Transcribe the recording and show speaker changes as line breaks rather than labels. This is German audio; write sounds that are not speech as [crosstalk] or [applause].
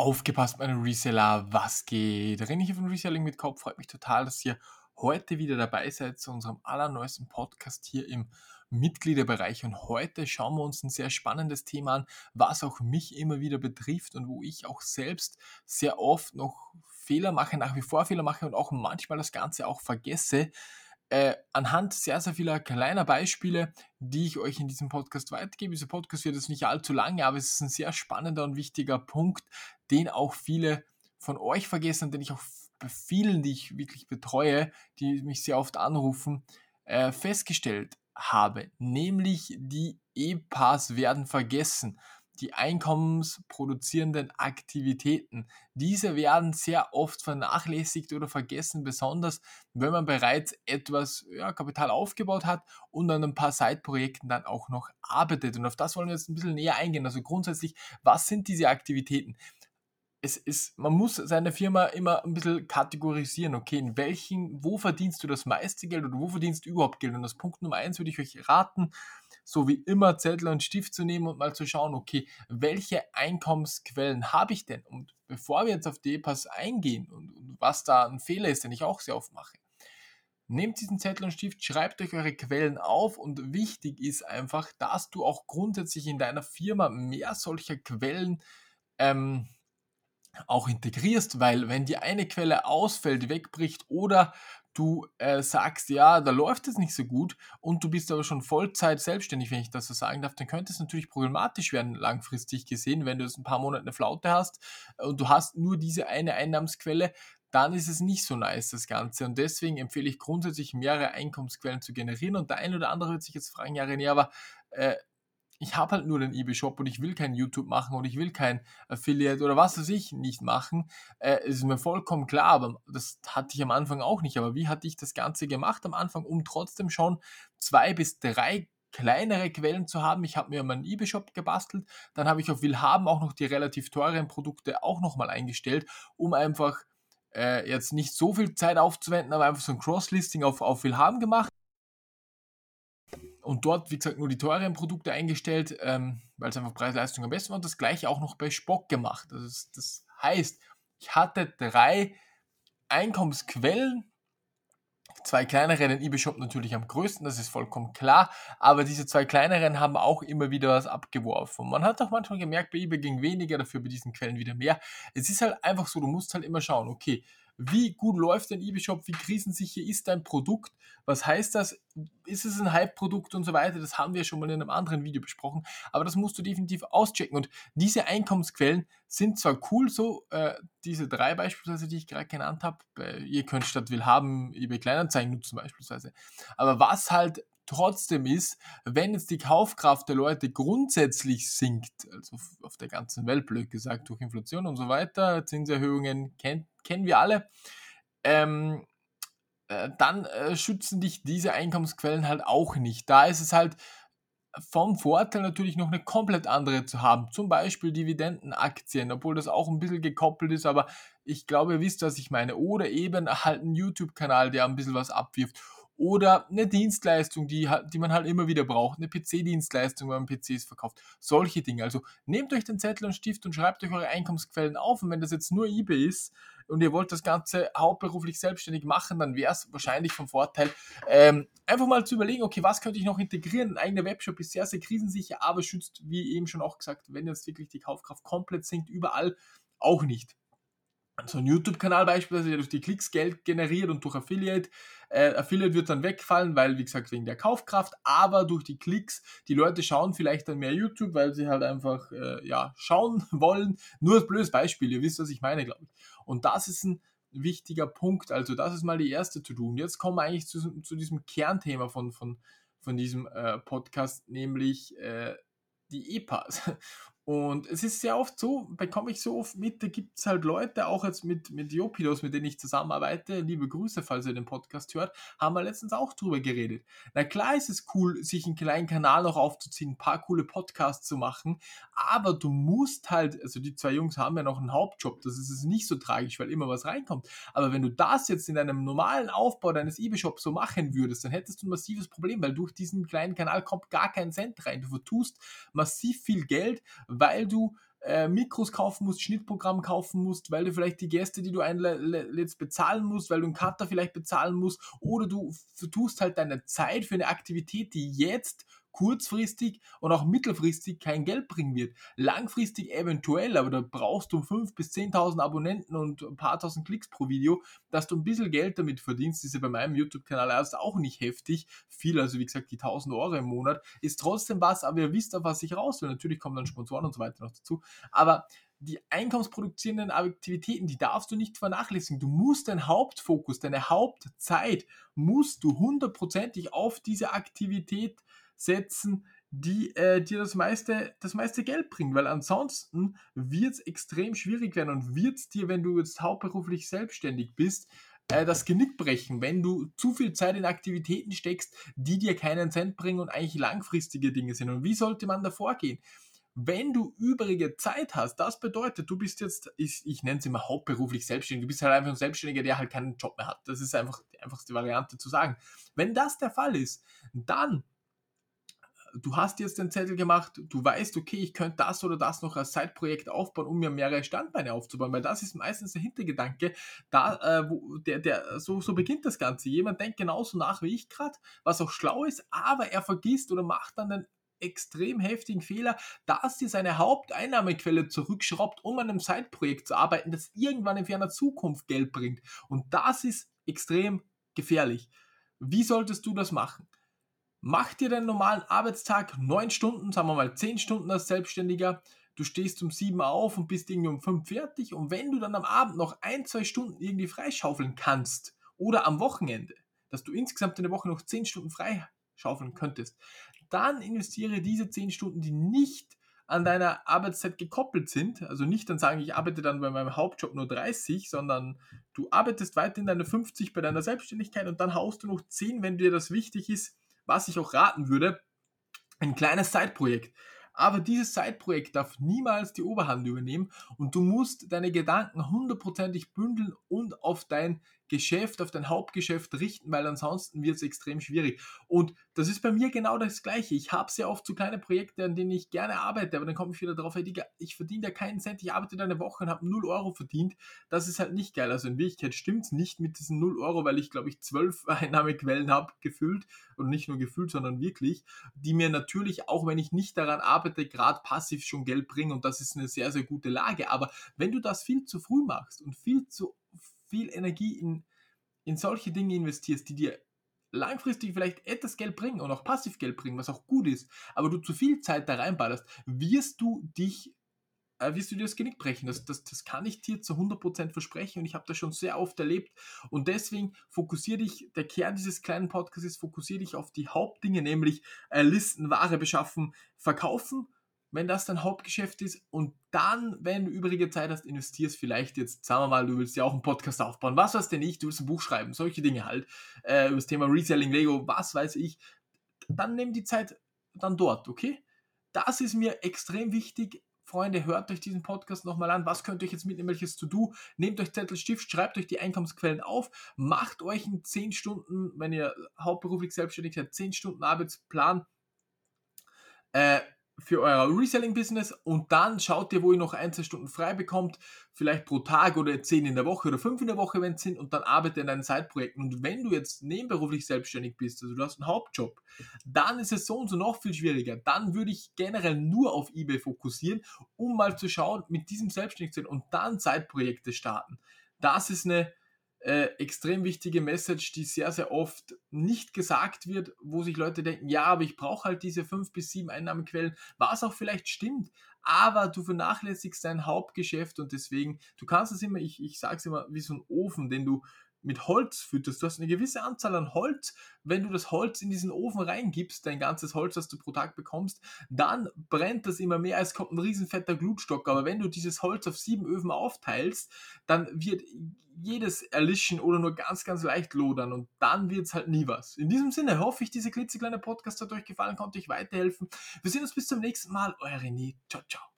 Aufgepasst, meine Reseller, was geht? René hier von Reselling mit Kopf. Freut mich total, dass ihr heute wieder dabei seid zu unserem allerneuesten Podcast hier im Mitgliederbereich. Und heute schauen wir uns ein sehr spannendes Thema an, was auch mich immer wieder betrifft und wo ich auch selbst sehr oft noch Fehler mache, nach wie vor Fehler mache und auch manchmal das Ganze auch vergesse äh, anhand sehr, sehr vieler kleiner Beispiele, die ich euch in diesem Podcast weitergebe. Dieser Podcast wird jetzt nicht allzu lange, aber es ist ein sehr spannender und wichtiger Punkt, den auch viele von euch vergessen, den ich auch bei vielen, die ich wirklich betreue, die mich sehr oft anrufen, äh, festgestellt habe. Nämlich die E-Pass werden vergessen die einkommensproduzierenden Aktivitäten. Diese werden sehr oft vernachlässigt oder vergessen, besonders wenn man bereits etwas ja, Kapital aufgebaut hat und an ein paar Side-Projekten dann auch noch arbeitet. Und auf das wollen wir jetzt ein bisschen näher eingehen. Also grundsätzlich, was sind diese Aktivitäten? es ist, man muss seine Firma immer ein bisschen kategorisieren, okay, in welchen, wo verdienst du das meiste Geld oder wo verdienst du überhaupt Geld? Und das Punkt Nummer eins würde ich euch raten, so wie immer Zettel und Stift zu nehmen und mal zu schauen, okay, welche Einkommensquellen habe ich denn? Und bevor wir jetzt auf die E-Pass eingehen und, und, was da ein Fehler ist, den ich auch sehr oft mache, nehmt diesen Zettel und Stift, schreibt euch eure Quellen auf und wichtig ist einfach, dass du auch grundsätzlich in deiner Firma mehr solcher Quellen ähm, auch integrierst, weil wenn die eine Quelle ausfällt, wegbricht oder du äh, sagst, ja, da läuft es nicht so gut und du bist aber schon Vollzeit selbstständig, wenn ich das so sagen darf, dann könnte es natürlich problematisch werden, langfristig gesehen, wenn du jetzt ein paar Monate eine Flaute hast und du hast nur diese eine Einnahmensquelle, dann ist es nicht so nice, das Ganze. Und deswegen empfehle ich grundsätzlich, mehrere Einkommensquellen zu generieren. Und der eine oder andere wird sich jetzt fragen, ja, René, aber äh, ich habe halt nur den eBay-Shop und ich will kein YouTube machen und ich will kein Affiliate oder was weiß ich nicht machen. Äh, ist mir vollkommen klar, aber das hatte ich am Anfang auch nicht. Aber wie hatte ich das Ganze gemacht am Anfang, um trotzdem schon zwei bis drei kleinere Quellen zu haben. Ich habe mir meinen eBay-Shop gebastelt, dann habe ich auf Willhaben auch noch die relativ teuren Produkte auch nochmal eingestellt, um einfach äh, jetzt nicht so viel Zeit aufzuwenden, aber einfach so ein Cross-Listing auf, auf Willhaben gemacht und dort, wie gesagt, nur die teuren Produkte eingestellt, ähm, weil es einfach Preis-Leistung am besten war. Und das gleiche auch noch bei Spock gemacht. Also das, das heißt, ich hatte drei Einkommensquellen, zwei kleinere, den eBay-Shop natürlich am größten, das ist vollkommen klar, aber diese zwei kleineren haben auch immer wieder was abgeworfen. Man hat auch manchmal gemerkt, bei eBay ging weniger, dafür bei diesen Quellen wieder mehr. Es ist halt einfach so, du musst halt immer schauen, okay, wie gut läuft dein eBay-Shop, wie krisensicher ist dein Produkt, was heißt das, ist es ein Hype-Produkt und so weiter, das haben wir schon mal in einem anderen Video besprochen, aber das musst du definitiv auschecken. Und diese Einkommensquellen sind zwar cool so, äh, diese drei beispielsweise, die ich gerade genannt habe, ihr könnt statt Willhaben eBay Kleinanzeigen nutzen beispielsweise, aber was halt trotzdem ist, wenn jetzt die Kaufkraft der Leute grundsätzlich sinkt, also auf der ganzen Welt blöd gesagt, durch Inflation und so weiter, Zinserhöhungen kennt, kennen wir alle, ähm, äh, dann äh, schützen dich diese Einkommensquellen halt auch nicht. Da ist es halt vom Vorteil natürlich noch eine komplett andere zu haben. Zum Beispiel Dividendenaktien, obwohl das auch ein bisschen gekoppelt ist, aber ich glaube, ihr wisst, was ich meine. Oder eben halt einen YouTube-Kanal, der ein bisschen was abwirft oder eine Dienstleistung, die, die man halt immer wieder braucht, eine PC-Dienstleistung, wenn man PCs verkauft, solche Dinge. Also nehmt euch den Zettel und Stift und schreibt euch eure Einkommensquellen auf und wenn das jetzt nur eBay ist und ihr wollt das Ganze hauptberuflich selbstständig machen, dann wäre es wahrscheinlich vom Vorteil, ähm, einfach mal zu überlegen, okay, was könnte ich noch integrieren? Ein eigener Webshop ist sehr, sehr krisensicher, aber schützt, wie eben schon auch gesagt, wenn jetzt wirklich die Kaufkraft komplett sinkt, überall auch nicht so ein YouTube-Kanal beispielsweise, der durch die Klicks Geld generiert und durch Affiliate. Äh, Affiliate wird dann wegfallen, weil, wie gesagt, wegen der Kaufkraft, aber durch die Klicks, die Leute schauen vielleicht dann mehr YouTube, weil sie halt einfach, äh, ja, schauen [laughs] wollen. Nur als blödes Beispiel, ihr wisst, was ich meine, glaube ich. Und das ist ein wichtiger Punkt. Also, das ist mal die erste To-Do. Und jetzt kommen wir eigentlich zu, zu diesem Kernthema von, von, von diesem äh, Podcast, nämlich äh, die E-Pass. Und es ist sehr oft so, bekomme ich so oft mit, da gibt es halt Leute, auch jetzt mit, mit Jopidos, mit denen ich zusammenarbeite, liebe Grüße, falls ihr den Podcast hört, haben wir letztens auch drüber geredet. Na klar ist es cool, sich einen kleinen Kanal noch aufzuziehen, ein paar coole Podcasts zu machen, aber du musst halt, also die zwei Jungs haben ja noch einen Hauptjob, das ist nicht so tragisch, weil immer was reinkommt. Aber wenn du das jetzt in einem normalen Aufbau deines eBay-Shops so machen würdest, dann hättest du ein massives Problem, weil durch diesen kleinen Kanal kommt gar kein Cent rein. Du vertust massiv viel Geld, weil du äh, Mikros kaufen musst, Schnittprogramm kaufen musst, weil du vielleicht die Gäste, die du einlädst, bezahlen musst, weil du einen Cutter vielleicht bezahlen musst oder du tust halt deine Zeit für eine Aktivität, die jetzt kurzfristig und auch mittelfristig kein Geld bringen wird. Langfristig eventuell, aber da brauchst du 5.000 bis 10.000 Abonnenten und ein paar tausend Klicks pro Video, dass du ein bisschen Geld damit verdienst. Ist ja bei meinem YouTube-Kanal erst auch nicht heftig. Viel, also wie gesagt, die 1000 Euro im Monat ist trotzdem was, aber ihr wisst auf was ich raus will. Natürlich kommen dann Sponsoren und so weiter noch dazu. Aber die einkommensproduzierenden Aktivitäten, die darfst du nicht vernachlässigen. Du musst deinen Hauptfokus, deine Hauptzeit, musst du hundertprozentig auf diese Aktivität setzen, die äh, dir das meiste, das meiste Geld bringen, weil ansonsten wird es extrem schwierig werden und wird es dir, wenn du jetzt hauptberuflich selbstständig bist, äh, das Genick brechen, wenn du zu viel Zeit in Aktivitäten steckst, die dir keinen Cent bringen und eigentlich langfristige Dinge sind. Und wie sollte man da vorgehen? Wenn du übrige Zeit hast, das bedeutet, du bist jetzt, ich, ich nenne es immer hauptberuflich selbstständig, du bist halt einfach ein Selbstständiger, der halt keinen Job mehr hat. Das ist einfach die einfachste Variante zu sagen. Wenn das der Fall ist, dann du hast jetzt den Zettel gemacht, du weißt, okay, ich könnte das oder das noch als Zeitprojekt aufbauen, um mir mehrere Standbeine aufzubauen, weil das ist meistens der Hintergedanke, da, äh, wo, der, der, so, so beginnt das Ganze. Jemand denkt genauso nach wie ich gerade, was auch schlau ist, aber er vergisst oder macht dann den extrem heftigen Fehler, dass dir seine Haupteinnahmequelle zurückschraubt, um an einem Zeitprojekt zu arbeiten, das irgendwann in ferner Zukunft Geld bringt. Und das ist extrem gefährlich. Wie solltest du das machen? Mach dir deinen normalen Arbeitstag neun Stunden, sagen wir mal zehn Stunden als Selbstständiger. Du stehst um sieben auf und bist irgendwie um fünf fertig. Und wenn du dann am Abend noch ein, zwei Stunden irgendwie freischaufeln kannst oder am Wochenende, dass du insgesamt in der Woche noch zehn Stunden freischaufeln könntest, dann investiere diese zehn Stunden, die nicht an deiner Arbeitszeit gekoppelt sind. Also nicht dann sagen, ich arbeite dann bei meinem Hauptjob nur 30, sondern du arbeitest weiterhin deine 50 bei deiner Selbstständigkeit und dann haust du noch 10, wenn dir das wichtig ist, was ich auch raten würde, ein kleines Zeitprojekt. Aber dieses Zeitprojekt darf niemals die Oberhand übernehmen und du musst deine Gedanken hundertprozentig bündeln und auf dein Geschäft, auf dein Hauptgeschäft richten, weil ansonsten wird es extrem schwierig. Und das ist bei mir genau das Gleiche. Ich habe sehr oft so kleine Projekte, an denen ich gerne arbeite, aber dann komme ich wieder darauf, hey, Digga, ich verdiene da keinen Cent, ich arbeite eine Woche und habe 0 Euro verdient. Das ist halt nicht geil. Also in Wirklichkeit stimmt es nicht mit diesen 0 Euro, weil ich glaube ich zwölf [laughs] Einnahmequellen habe gefüllt und nicht nur gefüllt, sondern wirklich, die mir natürlich, auch wenn ich nicht daran arbeite, gerade passiv schon Geld bringen und das ist eine sehr, sehr gute Lage. Aber wenn du das viel zu früh machst und viel zu viel Energie in, in solche Dinge investierst, die dir langfristig vielleicht etwas Geld bringen und auch passiv Geld bringen, was auch gut ist, aber du zu viel Zeit da reinballerst, wirst du dich, äh, wirst du dir das Genick brechen. Das, das, das kann ich dir zu 100% versprechen und ich habe das schon sehr oft erlebt und deswegen fokussiere dich, der Kern dieses kleinen Podcasts ist, fokussiere dich auf die Hauptdinge, nämlich äh, Listen, Ware beschaffen, verkaufen wenn das dein Hauptgeschäft ist und dann, wenn du übrige Zeit hast, investierst vielleicht jetzt, sagen wir mal, du willst ja auch einen Podcast aufbauen, was weiß denn ich, du willst ein Buch schreiben, solche Dinge halt, äh, über das Thema Reselling, Lego, was weiß ich, dann nimm die Zeit dann dort, okay? Das ist mir extrem wichtig. Freunde, hört euch diesen Podcast nochmal an. Was könnt ihr euch jetzt mitnehmen? Welches To-Do? Nehmt euch Zettel, Stift, schreibt euch die Einkommensquellen auf, macht euch einen 10 Stunden, wenn ihr hauptberuflich selbstständig seid, 10 Stunden Arbeitsplan. Äh, für euer Reselling-Business und dann schaut ihr, wo ihr noch ein, zwei Stunden frei bekommt, vielleicht pro Tag oder zehn in der Woche oder fünf in der Woche, wenn es sind, und dann arbeitet in deinen Zeitprojekten. Und wenn du jetzt nebenberuflich selbstständig bist, also du hast einen Hauptjob, dann ist es so und so noch viel schwieriger. Dann würde ich generell nur auf eBay fokussieren, um mal zu schauen, mit diesem selbstständig zu sein und dann Zeitprojekte starten. Das ist eine äh, extrem wichtige Message, die sehr, sehr oft nicht gesagt wird, wo sich Leute denken, ja, aber ich brauche halt diese fünf bis sieben Einnahmequellen, was auch vielleicht stimmt, aber du vernachlässigst dein Hauptgeschäft und deswegen, du kannst es immer, ich, ich sage es immer, wie so ein Ofen, den du mit Holz fütterst. Du hast eine gewisse Anzahl an Holz. Wenn du das Holz in diesen Ofen reingibst, dein ganzes Holz, das du pro Tag bekommst, dann brennt das immer mehr, als kommt ein riesen fetter Glutstock. Aber wenn du dieses Holz auf sieben Öfen aufteilst, dann wird jedes erlischen oder nur ganz, ganz leicht lodern und dann wird es halt nie was. In diesem Sinne hoffe ich, diese klitzekleine Podcast hat euch gefallen, konnte euch weiterhelfen. Wir sehen uns bis zum nächsten Mal. Euer René. Ciao, ciao.